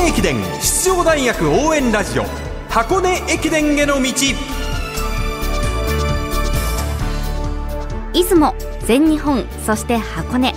根駅伝出場大学応援ラジオ箱根駅伝への道。出雲全日本そして箱根。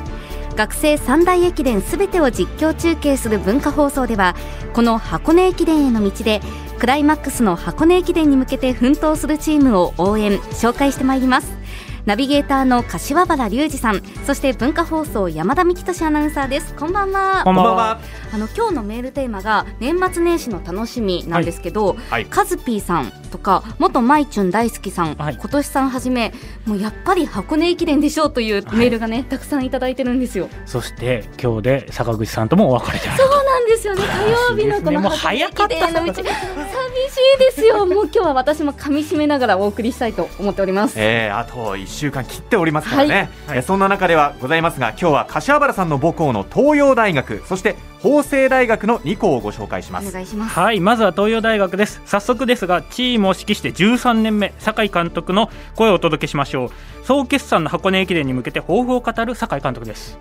学生三大駅伝すべてを実況中継する文化放送ではこの箱根駅伝への道でクライマックスの箱根駅伝に向けて奮闘するチームを応援紹介してまいります。ナビゲーターの柏原隆二さんそして文化放送山田美希俊アナウンサーです。こんばんは。こんばんは。あの今日のメールテーマが年末年始の楽しみなんですけど、はい。はい。カズピーさんとか元マイチュン大好きさん、はい。今年さんはじめもうやっぱり箱根駅伝でしょうというメールがね、たくさんいただいてるんですよ。そして今日で坂口さんともお別れであるそうなんですよね。火曜日のこのもう箱根早かった。駅伝への道寂しいですよ。もう今日は私も噛み締めながらお送りしたいと思っております。えー、あと1週間切っておりますからね、はい。えーそんな中ではございますが今日は柏原さんの母校の東洋大学そして法政大学の2校をご紹介します。お願いします。はいまずは東洋大学です。早速ですがチームを指揮して13年目酒井監督の声をお届けしましょう。総決算の箱根駅伝に向けて抱負を語る酒井監督です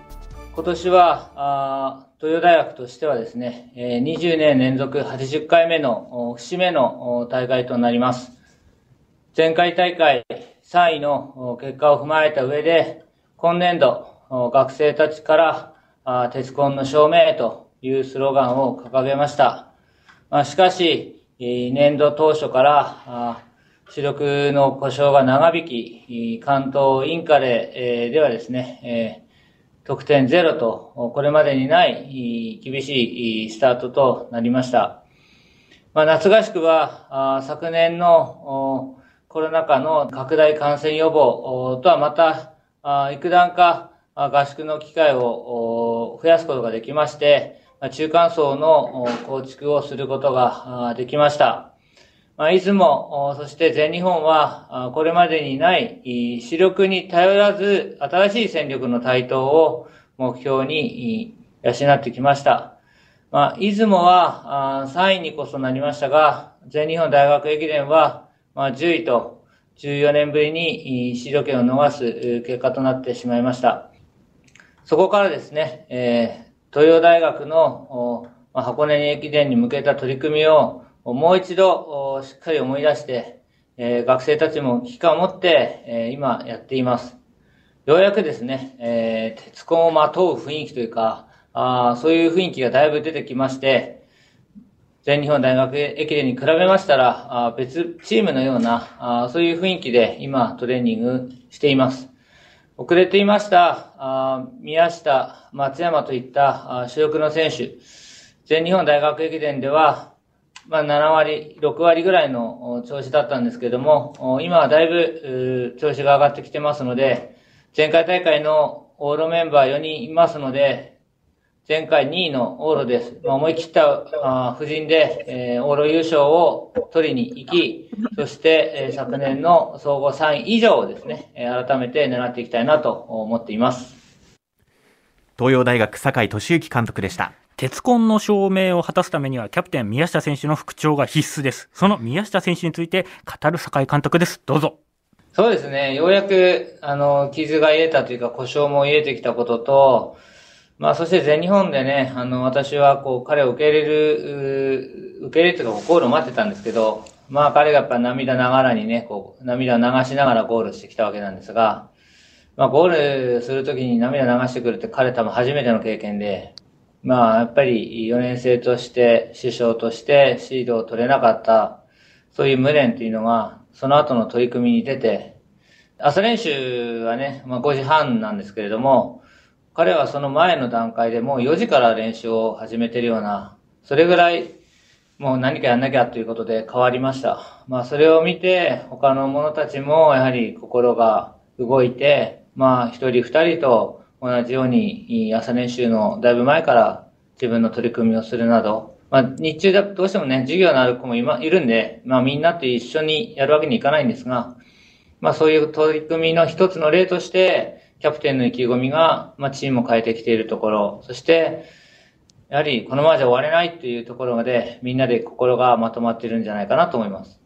今年は、あー東洋大学としてはですね、20年連続80回目の節目の大会となります。前回大会3位の結果を踏まえた上で、今年度学生たちから鉄コンの証明というスローガンを掲げました。しかし、年度当初から主力の故障が長引き、関東インカレではですね、得点ゼロと、これまでにない厳しいスタートとなりました。まあ、夏合宿は、昨年のコロナ禍の拡大感染予防とはまた、あ幾段か合宿の機会を増やすことができまして、中間層の構築をすることができました。まあ、出雲、おそして全日本は、これまでにないい主力に頼らず、新しい戦力の台頭を目標に養ってきました。まあ、出雲は3位にこそなりましたが、全日本大学駅伝は、10位と14年ぶりにいシード権を逃す結果となってしまいました。そこからですね、え東洋大学の箱根駅伝に向けた取り組みをもう一度しっかり思い出して、えー学生たちも危機感を持って、えー今やっています。ようやくですね、えー鉄コンをまとう雰囲気というか、あそういう雰囲気がだいぶ出てきまして、全日本大学駅伝に比べましたら、あ別チームのような、あそういう雰囲気で今トレーニングしています。遅れていました、あ宮下、松山といったあ主力の選手、全日本大学駅伝では、まあ、7割、6割ぐらいの調子だったんですけども、今はだいぶ調子が上がってきてますので、前回大会のオールメンバー4人いますので、前回2位の往路です。まあ、思い切ったあー布陣で、えー、往路優勝を取りに行き、そして、えー昨年の総合3位以上をですね、改めて狙っていきたいなと思っています。東洋大学酒井俊之監督でした。鉄コンの証明を果たすためにはキャプテン宮下選手の復調が必須です。その宮下選手について語る酒井監督です。どうぞ。そうですね。ようやく、あの、傷が癒えたというか、故障も癒えてきたことと、まあ、そして全日本でね、あの、私は、こう、彼を受け入れる、受け入れるというか、ゴールを待ってたんですけど、まあ、彼がやっぱ涙ながらにね、こう、涙を流しながらゴールしてきたわけなんですが、まあ、ゴールするときに涙流してくるって彼多分初めての経験で、まあ、やっぱり4年生として、師匠としてシードを取れなかった、そういう無念っていうのが、その後の取り組みに出て、朝練習はね、まあ5時半なんですけれども、彼はその前の段階でもう4時から練習を始めてるような、それぐらいもう何かやんなきゃということで変わりました。まあそれを見て他の者たちもやはり心が動いて、まあ一人二人と同じように朝練習のだいぶ前から自分の取り組みをするなど、まあ日中だどうしてもね、授業のある子も今いるんで、まあみんなと一緒にやるわけにいかないんですが、まあそういう取り組みの一つの例として、キャプテンの意気込みが、まあチームを変えてきているところ、そして、やはりこのままじゃ終われないっていうところまで、みんなで心がまとまっているんじゃないかなと思います。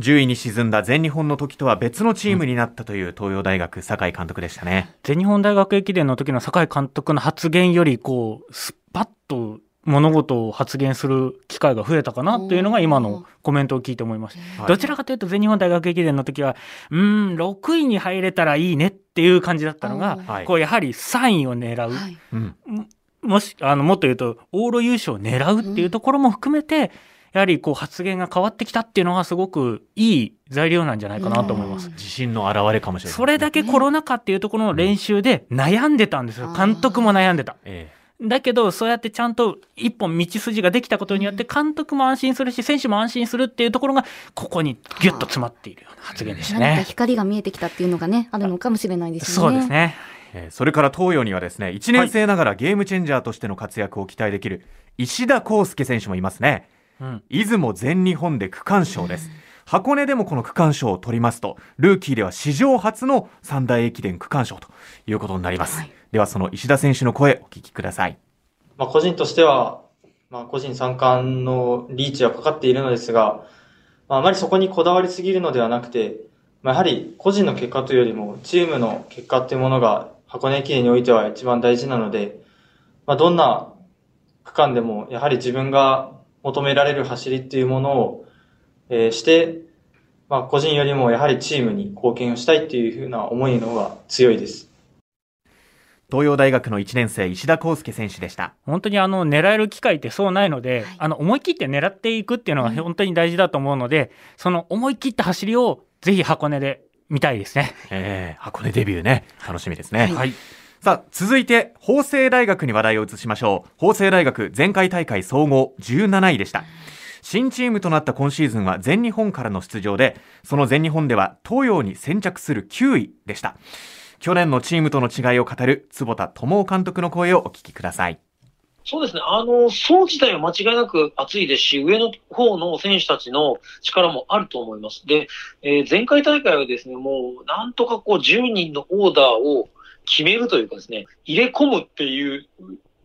10位に沈んだ全日本の時とは別のチームになったという東洋大学酒井監督でしたね。全日本大学駅伝の時の酒井監督の発言よりこうスパッと物事を発言する機会が増えたかなというのが今のコメントを聞いて思いました。はいどちらかというと全日本大学駅伝の時は、うーん、6位に入れたらいいねっていう感じだったのが、はいこうやはり3位を狙う。はいうんもし、あの、もっと言うと、往路優勝を狙うっていうところも含めて、やはりこう発言が変わってきたっていうのがすごくいい材料なんじゃないかなと思います。自信の表れかもしれないそれだけコロナ禍っていうところの練習で悩んでたんですよ。監督も悩んでた。えだけど、そうやってちゃんと一本道筋ができたことによって、監督も安心するし、選手も安心するっていうところが、ここにギュッと詰まっているような発言でした何かね。光が見えてきたっていうのがねあるのかもしれないですね。そうですね。ええーそれから東洋にはですね1年生ながらゲームチェンジャーとしての活躍を期待できる石田康介選手もいますねうん。出雲全日本で区間賞です、箱根でもこの区間賞を取りますとルーキーでは史上初の三大駅伝区間賞ということになります、はい。ではその石田選手の声お聞きください。まあ、個人としては、まあ、個人三冠のリーチはかかっているのですが、まあ、あまりそこにこだわりすぎるのではなくて、まあ、やはり個人の結果というよりも、チームの結果っていうものが箱根駅伝においては一番大事なので、まあ、どんな区間でも、やはり自分が求められる走りっていうものを、えーして、まあ、個人よりもやはりチームに貢献をしたいっていうふうな思いの方が強いです。東洋大学の1年生石田康介選手でした本当にあの狙える機会ってそうないので、はいあの思い切って狙っていくっていうのが本当に大事だと思うので、その思い切った走りをぜひ箱根で見たいですね。えー箱根デビューね楽しみですね、はいはい。さあ続いて法政大学に話題を移しましょう法政大学前回大会総合17位でした新チームとなった今シーズンは全日本からの出場でその全日本では東洋に先着する9位でした去年のチームとの違いを語る坪田智夫監督の声をお聞きくださいそうですね。あの、層自体は間違いなく熱いですし、上の方の選手たちの力もあると思います。で、えー前回大会はですね、もう、なんとかこう、10人のオーダーを決めるというかですね、入れ込むっていう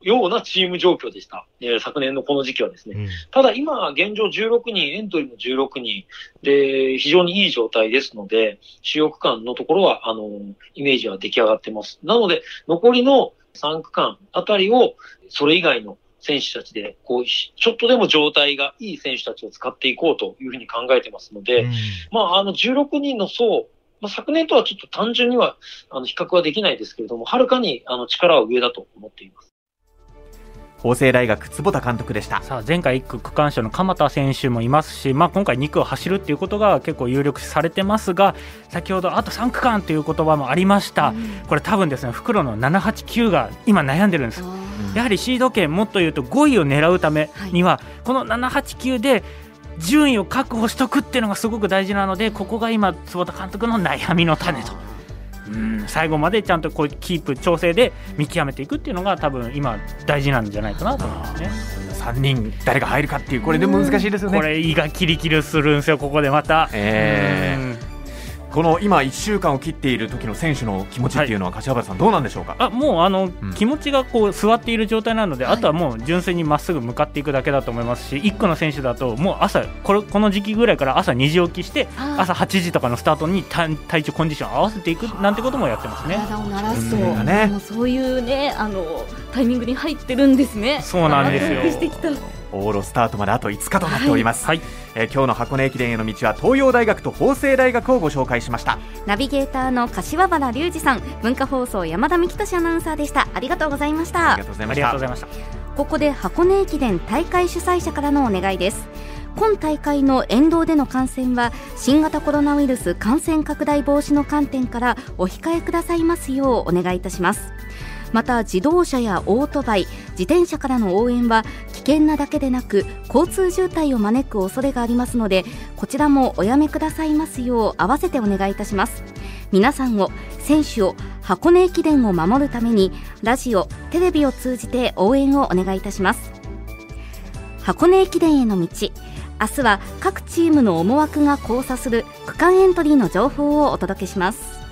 ようなチーム状況でした。えー昨年のこの時期はですね。ただ今、現状16人、エントリーも16人で、非常にいい状態ですので、主要区間のところは、あの、イメージは出来上がってます。なので、残りの3区間あたりを、それ以外の選手たちで、こう、ちょっとでも状態がいい選手たちを使っていこうというふうに考えてますので、まあ、あの、16人の層、まあ、昨年とはちょっと単純には、あの、比較はできないですけれども、はるかに、あの、力は上だと思っています。法政大学坪田監督でした。さあ前回1区区間賞の鎌田選手もいますし、まあ、今回2区を走るっていうことが結構有力視されてますが先ほどあと3区間という言葉もありました、これ多分ですね袋の789が今悩んでるんです。やはりシード権もっと言うと5位を狙うためには、この789で順位を確保しとくっていうのがすごく大事なのでここが今坪田監督の悩みの種と。うん最後までちゃんとこうキープ調整で見極めていくっていうのが多分今大事なんじゃないかなと思いますね。3人誰が入るかっていうこれでも難しいですよねこれ胃がキリキリするんですよここでまた。えーうんこの今1週間を切っている時の選手の気持ちっていうのは柏原さんどうなんでしょうか、あもうあの、ん。気持ちがこう座っている状態なので、はいあとはもう純粋にまっすぐ向かっていくだけだと思いますし1個の選手だともう朝これこの時期ぐらいから朝2時起きして朝8時とかのスター。トに体体調コンディション合わせていくなんてこともやってますね。体を鳴らすと、うんねもうそういうねあのタイミングに入ってるんですね。そうなんですよ。納得してきた。往路スタートまであと5日となっております、はい。えー今日の箱根駅伝への道は東洋大学と法政大学をご紹介しました。ナビゲーターの柏原隆二さん文化放送山田美希俊アナウンサーでしたありがとうございました。ありがとうございまあした。りがとうございました。ここで箱根駅伝大会主催者からのお願いです。今大会の沿道での観戦は新型コロナウイルス感染拡大防止の観点からお控えくださいますようお願いいたしますまた自動車やオートバイ自転車からの応援は危険なだけでなく交通渋滞を招く恐れがありますのでこちらもおやめくださいますよう合わせてお願いいたします。皆さんを選手を箱根駅伝を守るためにラジオテレビを通じて応援をお願いいたします。箱根駅伝への道明日は各チームの思惑が交差する区間エントリーの情報をお届けします。